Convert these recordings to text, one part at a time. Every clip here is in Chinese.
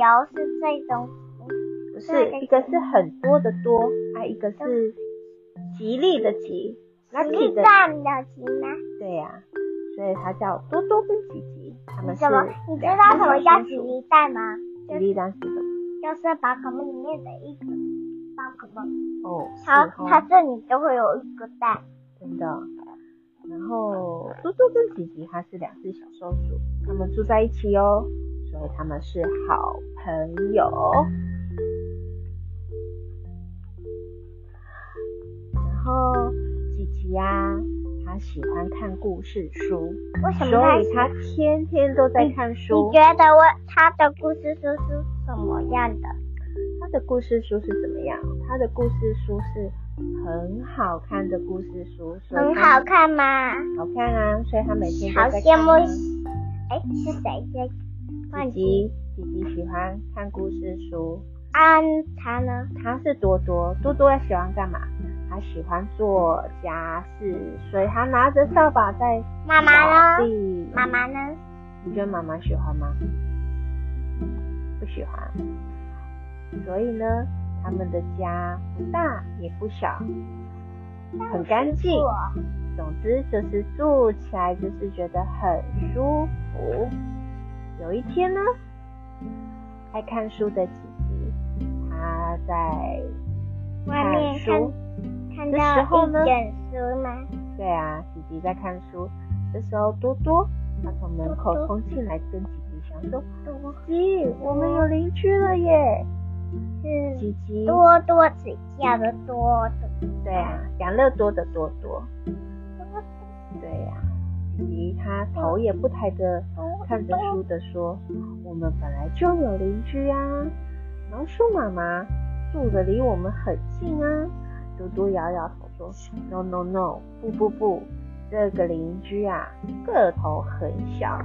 油是这种，不是一个是很多的多，啊，一个是吉利的吉，lucky 的吉吗？对呀、啊，所以它叫多多跟吉吉，他们是什么？你知道什么叫吉利蛋吗？吉利蛋是什么？就是宝可梦里面的一个宝可梦。哦，它它这里都会有一个蛋。真的。然后多多跟吉吉，它是两只小松鼠，它们住在一起哦，所以他们是好朋友。然后吉吉呀，他喜欢看故事书，为什么？所以他天天都在看书。你，你觉得我他的故事书是什么样的？他的故事书是怎么样？他的故事书是。很好看的故事书，很好看吗？好看啊，所以他每天都在看。好羡慕。哎，是谁在？吉吉，弟弟喜欢看故事书。啊，他呢？他是多多，多多喜欢干嘛？他喜欢做家事，所以他拿着扫把在。妈妈呢？妈妈呢？你觉得妈妈喜欢吗？不喜欢。所以呢？他们的家不大也不小，很干净。总之就是住起来就是觉得很舒服。有一天呢，爱看书的吉吉，他在看书。看到一本书吗？对啊，吉吉在看书。这时候多多他从门口冲进来，跟吉吉讲说：“吉吉，我们有邻居了耶！”是吉吉多多只叫的多多，对啊，养乐多的多多，对呀、啊，吉吉他头也不抬的看着书的说：“我们本来就有邻居啊，老鼠妈妈住的离我们很近啊。”嘟嘟摇摇头说：“No No No，不不不，这个邻居啊个头很小。”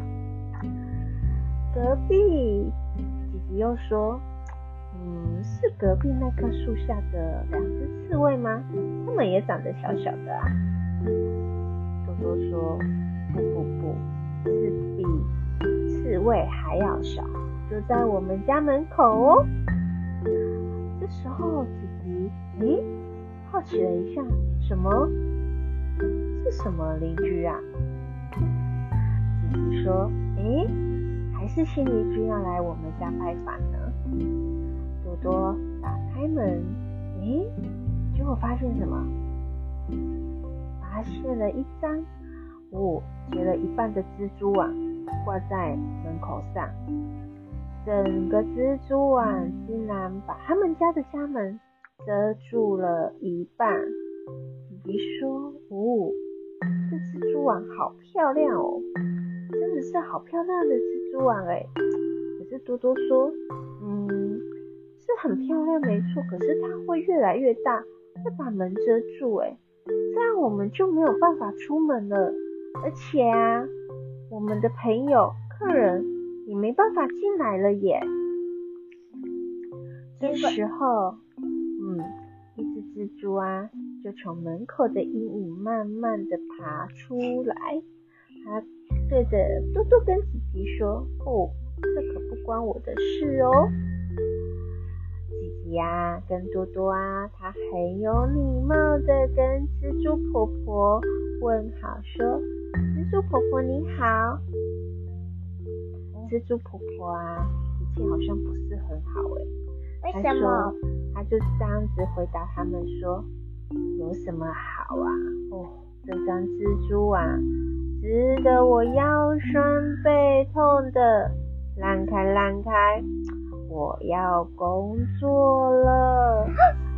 隔壁吉吉又说。嗯，是隔壁那棵树下的两只刺猬吗？它们也长得小小的啊。多多说：不不不，是比刺猬还要小，就在我们家门口哦。这时候，吉吉，咦，好奇了一下，什么？是什么邻居啊？吉吉说：诶，还是新邻居要来我们家拜访呢。多多打开门，诶，结果发现什么？发现了一张，哦，结了一半的蜘蛛网挂在门口上，整个蜘蛛网竟然把他们家的家门遮住了一半。吉吉说：“哦，这蜘蛛网好漂亮哦，真的是好漂亮的蜘蛛网哎。”可是多多说：“嗯。”是很漂亮，没错。可是它会越来越大，会把门遮住，哎，这样我们就没有办法出门了。而且啊，我们的朋友、客人也没办法进来了耶。这时候，嗯，一只蜘蛛啊，就从门口的阴影慢慢的爬出来。它对着多多跟吉吉说：“哦，这可不关我的事哦。”呀，跟多多啊，他很有礼貌的跟蜘蛛婆婆问好，说：“蜘蛛婆婆你好。”蜘蛛婆婆啊，脾气好像不是很好哎。为什么？他就这样子回答他们说：“有什么好啊？哦，这张蜘蛛网值得我腰酸背痛的，让开让开。”我要工作了，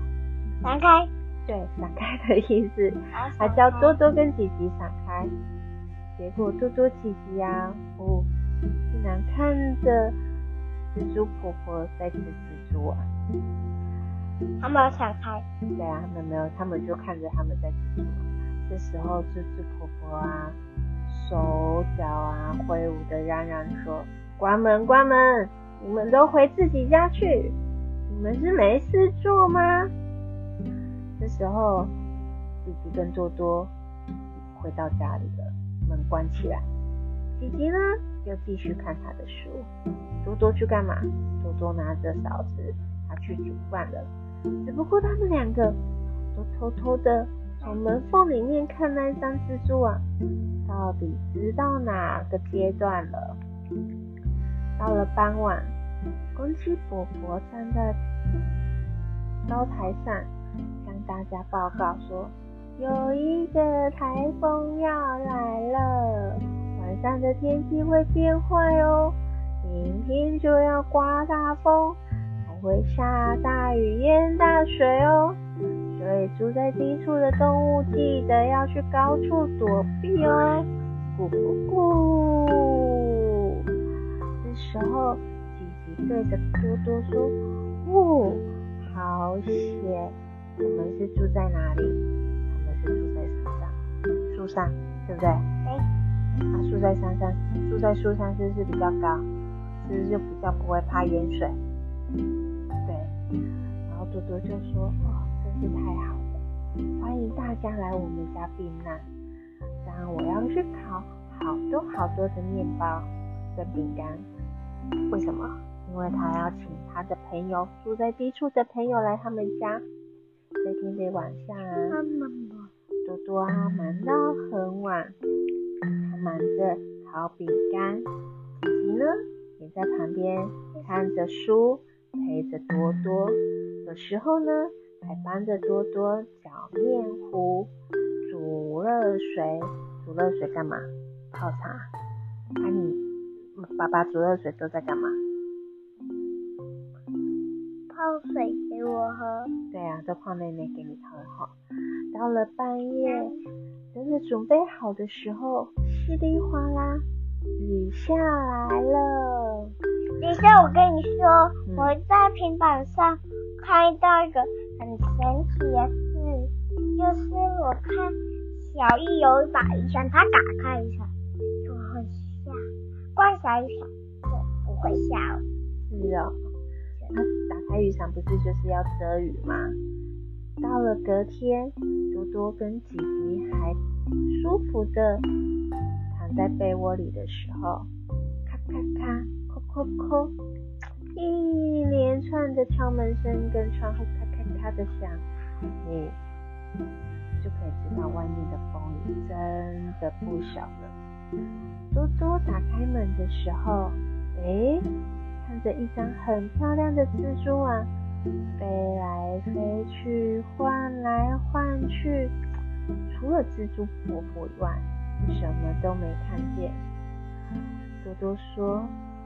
闪开。对，闪开的意思。他叫多多跟吉吉闪开。结果多多吉吉呀，哦，竟然看着蜘蛛婆婆在吃蜘蛛啊。他们闪开。对啊，他们没有，他们就看着他们在吃蜘蛛。这时候蜘蛛婆婆啊，手脚啊挥舞的嚷嚷说：“关门，关门！”你们都回自己家去，你们是没事做吗？这时候，吉吉跟多多回到家里了，门关起来。吉吉呢，又继续看他的书。多多去干嘛？多多拿着勺子，他去煮饭了。只不过他们两个都偷偷的从门缝里面看那张蜘蛛网，到底知道哪个阶段了？到了傍晚，公鸡伯伯站在高台上，向大家报告说：“有一个台风要来了，晚上的天气会变坏哦，明天就要刮大风，还会下大雨、淹大水哦。所以住在低处的动物记得要去高处躲避哦。”咕咕咕。这时候，姐姐对着多多说：“呜、哦，好险！我们是住在哪里？我们是住在山上，树上，对不对？对。啊，住在山上，住在树上是不是比较高？是不是就比较不会怕淹水？对。然后多多就说：哦，真是太好了！欢迎大家来我们家避难。然后我要去烤好多好多的面包跟饼干。为什么？因为他要请他的朋友，住在低处的朋友来他们家。这天的晚上啊，多多啊忙到很晚，他忙着烤饼干，吉吉呢也在旁边看着书，陪着多多。有时候呢，还帮着多多搅面糊、煮热水。煮热水干嘛？泡茶。啊你爸爸煮热水都在干嘛？泡水给我喝。对啊，都泡奶奶给你喝哈。到了半夜，等你准备好的时候，稀里哗啦，雨下来了。等一下，我跟你说，嗯、我在平板上看到一个很神奇的事，就是我看小易有一把雨伞，他打开雨伞就会下，关小雨伞就不会下了。是啊、哦。他打开雨伞不是就是要遮雨吗？到了隔天，多多跟吉吉还舒服的躺在被窝里的时候，咔咔咔，扣扣扣，一连串的敲门声跟窗户咔咔咔的响，你就可以知道外面的风雨真的不小了。多多打开门的时候，诶。看着一张很漂亮的蜘蛛网，飞来飞去，晃来晃去，除了蜘蛛婆婆以外，什么都没看见。多多说：“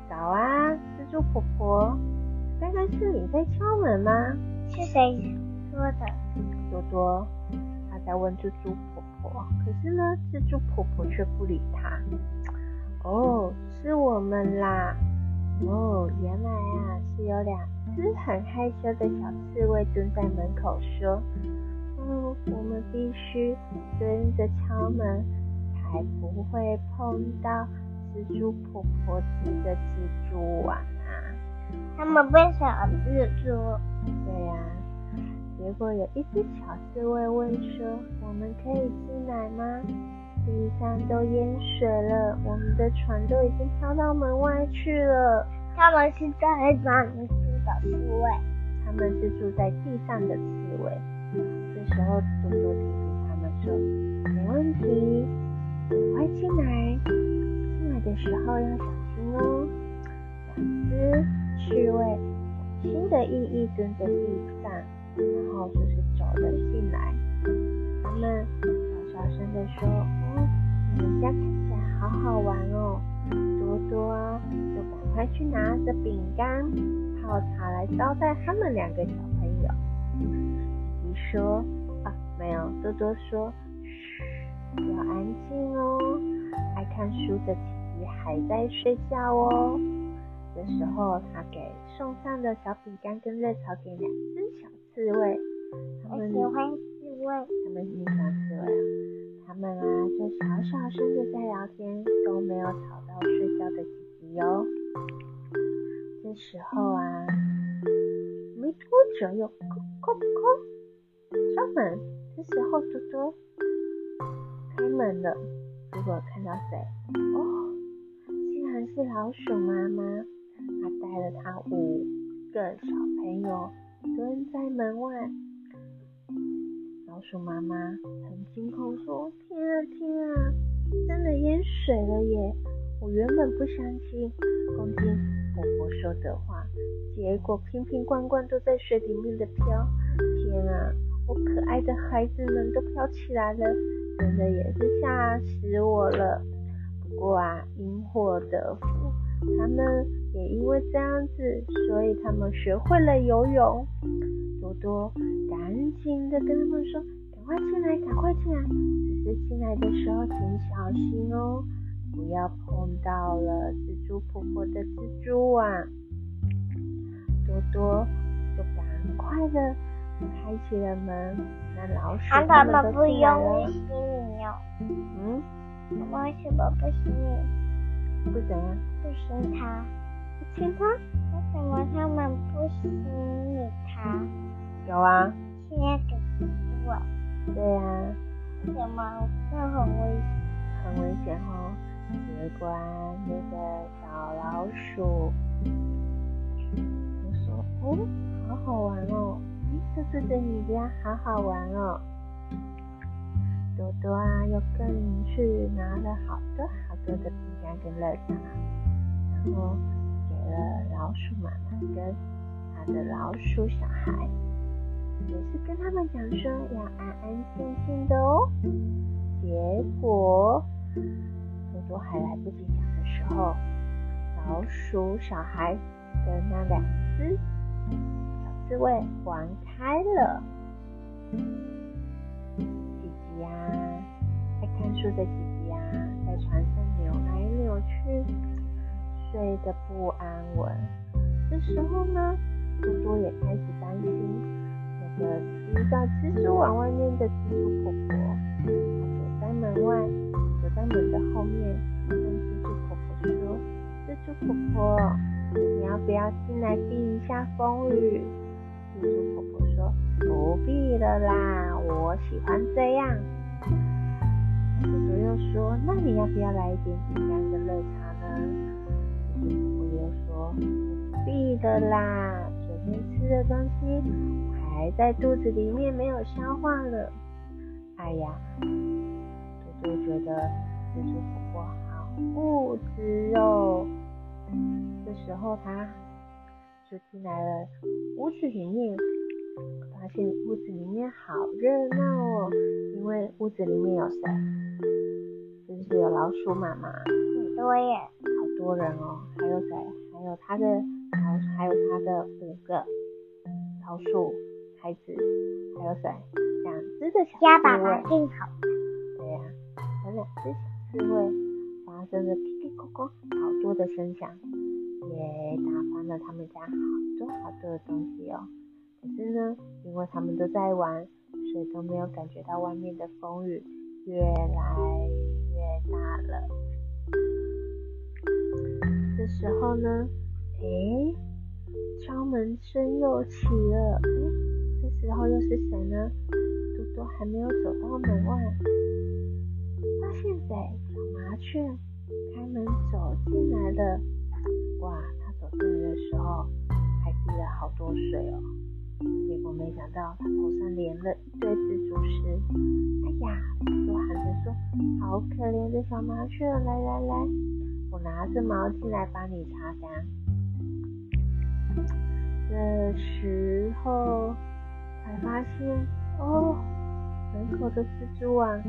早啊，蜘蛛婆婆，刚刚是你在敲门吗？”是谁说的？多多，他在问蜘蛛婆婆，可是呢，蜘蛛婆婆却不理他。哦，是我们啦。哦，原来啊是有两只很害羞的小刺猬蹲在门口说：“嗯，我们必须蹲着敲门，才不会碰到蜘蛛婆婆织的蜘蛛网啊。”他们为什么蜘蛛？对呀、啊，结果有一只小刺猬问说：“我们可以进来吗？地上都淹水了，我们的船都已经飘到门外去了。”他们是在哪里住的刺猬？他们是住在地上的刺猬。这时候多多提醒他们说：“没问题，快进来。进来的时候要小心哦。”两只刺猬小心的翼翼蹲在地上，然后就是走了进来。他们小声的说：“哦，你们家看起来好好玩哦。”多多，就赶快去拿着饼干、泡茶来招待他们两个小朋友。你说：“啊，没有。”多多说：“嘘，要安静哦。”爱看书的琪琪还在睡觉哦。这时候，他给送上的小饼干跟热炒给两只小刺猬。他们喜欢刺猬。他们喜欢刺猬啊。他们啊，就小小声的在聊天，都没有吵到睡觉的吉吉哟。这时候啊，没多久又叩叩叩敲门。这时候多多开门了，结果看到谁？哦，竟然是老鼠妈妈，她带了她五个小朋友蹲在门外。老鼠妈妈很惊恐说：“天啊天啊，真的淹水了耶！我原本不相信公鸡婆婆说的话，结果瓶瓶罐罐都在水里面的飘。天啊，我可爱的孩子们都飘起来了，真的也是吓死我了。”不过啊，因祸得福，他们也因为这样子，所以他们学会了游泳。多多赶紧的跟他们说：“赶快进来，赶快进来！只是进来的时候请小心哦，不要碰到了蜘蛛婆婆的蜘蛛网。”多多就赶快的开启了门，那老鼠他们都进来了。嗯。妈妈什么不行你？不怎样？不行他？不亲他？为什么他们不吸引他？有啊。亲那个蜘蛛啊？对啊。为什么？这很危险。很危险哦。结果啊，那个小老鼠我说：“哦，好好玩哦，这次的你家好好玩哦。”多多啊，又跟去拿了好多好多的饼干跟热茶，然后给的老鼠妈妈跟他的老鼠小孩，也是跟他们讲说要安安静静的哦。结果多多还来不及讲的时候，老鼠小孩跟那两只小刺猬玩开了。姐姐呀，爱看书的姐姐啊，在床上扭来扭去，睡得不安稳。这时候呢，多多也开始担心那个住在蜘蛛网外面的蜘蛛婆婆。她躲在门外，躲在门的后面，跟蜘蛛婆婆说：“蜘蛛婆婆，你要不要进来避一下风雨？”蜘蛛婆婆说：“不必了啦，我喜欢这样。”多多又说：“那你要不要来一点饼干跟热茶呢？”的啦，昨天吃的东西还在肚子里面没有消化呢。”哎呀，嘟嘟觉得蜘蛛婆婆好固执哦。这时候他就进来了屋子里面。发现屋子里面好热闹哦，因为屋子里面有谁？就是有老鼠妈妈，很多耶，好多人哦。还有谁？还有他的老鼠，还有他的五个老鼠孩子，还有谁？两只的小刺猬。家爸爸更好。对呀、啊，有两只小刺猬，发生了噼里咕咕好多的声响，也打翻了他们家好多好多的东西哦。可是呢，因为他们都在玩，所以都没有感觉到外面的风雨越来越大了。这时候呢，诶，敲门声又起了。嗯，这时候又是谁呢？多多还没有走到门外，发现谁？小麻雀开门走进来了。哇，它走进来的时候还滴了好多水哦。结果没想到他头上连了一堆蜘蛛丝，哎呀！多喊着说：“好可怜的小麻雀，来来来，我拿着毛巾来帮你擦干。”这时候才发现，哦，门口的蜘蛛网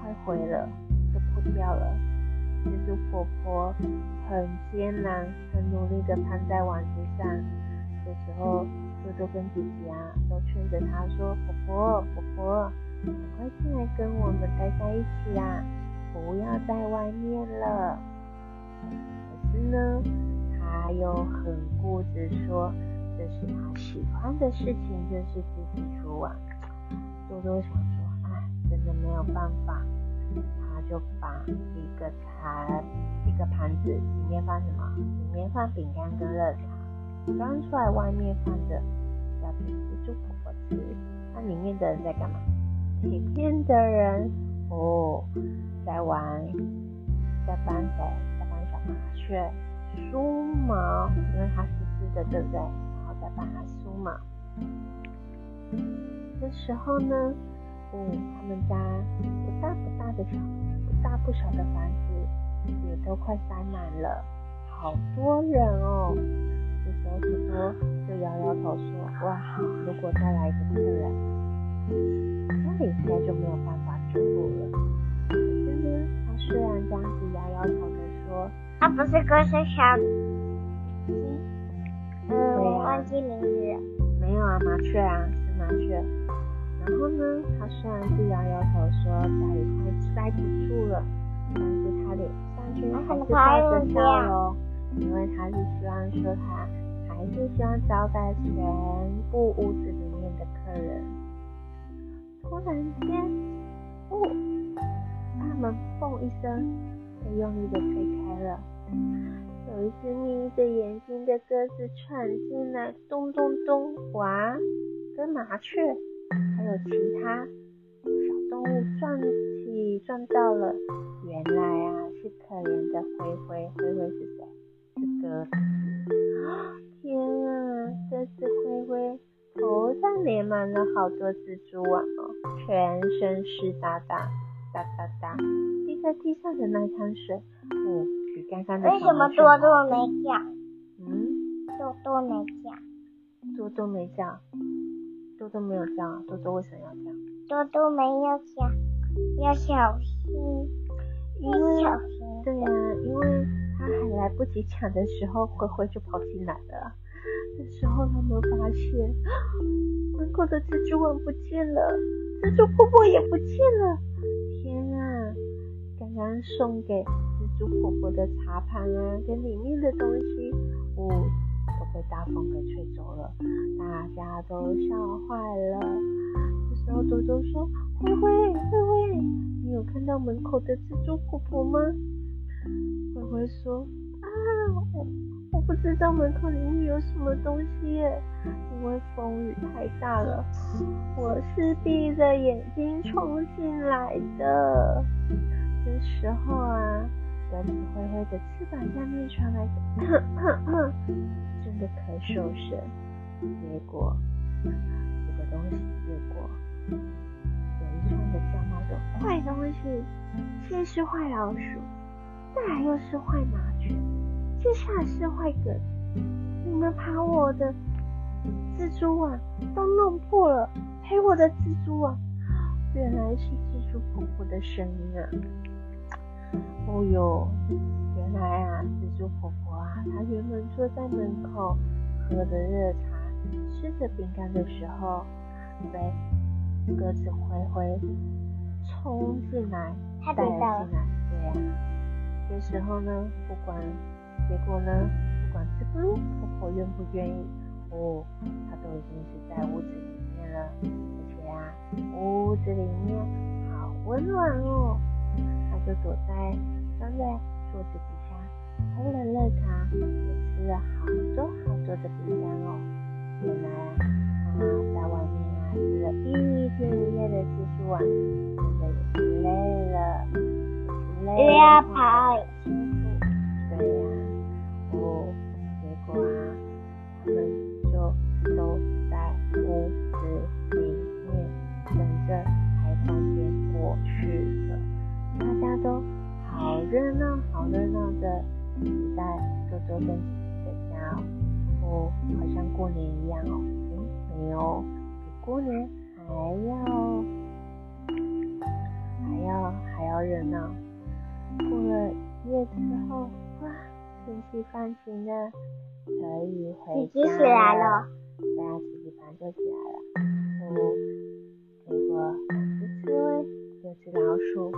快毁了，都破掉了。蜘蛛婆婆很艰难、很努力的攀在网子上，这时候。多多跟姐姐啊，都劝着她说：“婆婆，婆婆，赶快进来跟我们待在一起啊，不要在外面了。”可是呢，他又很固执说，这是他喜欢的事情，就是织蜘蛛网。多多想说，哎，真的没有办法，他就把一个盘，一个盘子里面放什么？里面放饼干跟热茶。端出来，外面放着要给蜘蛛婆婆吃。那里面的人在干嘛？里面的人哦，在玩，在搬走？在搬小麻雀梳毛，因为它湿湿的，对不对？然后再把它梳毛。这时候呢，嗯，他们家不大不大的小，不大不小的房子也都快塞满了，好多人哦。这时候多多就摇摇头说：“哇，如果再来一个客人，那里应该就没有办法住了。”可是呢，他虽然这样子摇摇头的说：“他不是歌声小鸡，嗯，我忘记名字。”没有啊，麻雀啊，是麻雀。然后呢，他虽然是摇摇头说家里快塞不住了，但是他脸上却还是带着笑容，因为他是希望说他还是希望招待全部屋子里面的客人。突然间，哦，大门嘣一声被用力的推开了。有一只眯着眼睛的鸽子闯进来，咚咚咚，哇，跟麻雀还有其他小动物撞起撞到了。原来啊，是可怜的灰灰，灰灰是谁？是鸽子。天啊，这只灰灰头上连满了好多蜘蛛网哦，全身湿哒哒，哒哒哒，滴在地上的那滩水，嗯。刚刚的为什么多多没叫？嗯，多多没叫。多多没叫，多多没有叫，多多为什么要叫？多多没有叫，要小心，要小心。对呀、啊，因为他还来不及抢的时候，灰灰就跑进来了。这时候他们发现 门口的蜘蛛网不见了，蜘蛛婆婆也不见了。天啊，刚刚送给。猪婆婆的茶盘啊，跟里面的东西，呜、哦，都被大风给吹走了，大家都笑坏了。这时候多多说：“灰灰，灰灰，你有看到门口的蜘蛛婆婆吗？”灰灰说：“啊，我我不知道门口里面有什么东西耶，因为风雨太大了，我是闭着眼睛冲进来的。”这时候啊。鸽子灰灰的翅膀下面传来咳咳咳真的咳嗽声，结果这个东西结果有一串的叫骂的坏东西，先是坏老鼠，再来又是坏麻雀，接下来是坏鸽子，你们把我的蜘蛛网都弄破了，赔我的蜘蛛网，原来是蜘蛛婆婆的声音啊！哦哟，原来啊，蜘蛛婆婆啊，她原本坐在门口喝着热茶，吃着饼干的时候，被鸽子灰灰冲进来，带了进来。对呀、啊，这时候呢，不管结果呢，不管蜘蛛婆婆愿不愿意，哦，她都已经是在屋子里面了，而且啊，屋子里面好温暖哦。就躲在钻在桌子底下喝了热茶，也吃了好多好多的饼干哦。原来啊，他在外面啊吃了一天一夜的蜘蛛网，现在也是累了，累了跑。对呀、啊，哦，结果啊，他们跟姐姐的家哦，好像过年一样哦。嗯，没有，比过年还要还要还要热闹。过了一夜之后，哇，天气放晴了，可以回家了。起来了。对啊，奇迹班就起来了。嗯，结果两只刺猬，有只老鼠。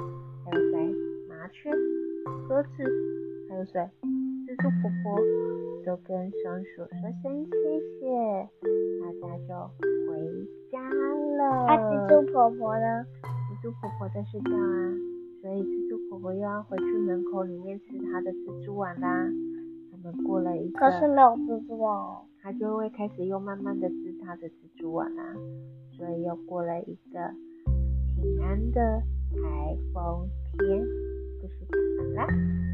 还有谁？麻雀、鸽子，还有谁？蜘蛛婆婆都跟松鼠说声谢谢，大家就回家了。啊，蜘蛛婆婆呢？蜘蛛婆婆在睡觉啊，所以蜘蛛婆婆又要回去门口里面吃她的蜘蛛网啦。他们过了一个，可是没有蜘蛛网，她就会开始又慢慢的吃她的蜘蛛网啦。所以又过了一个平安的台风天，故事讲完了。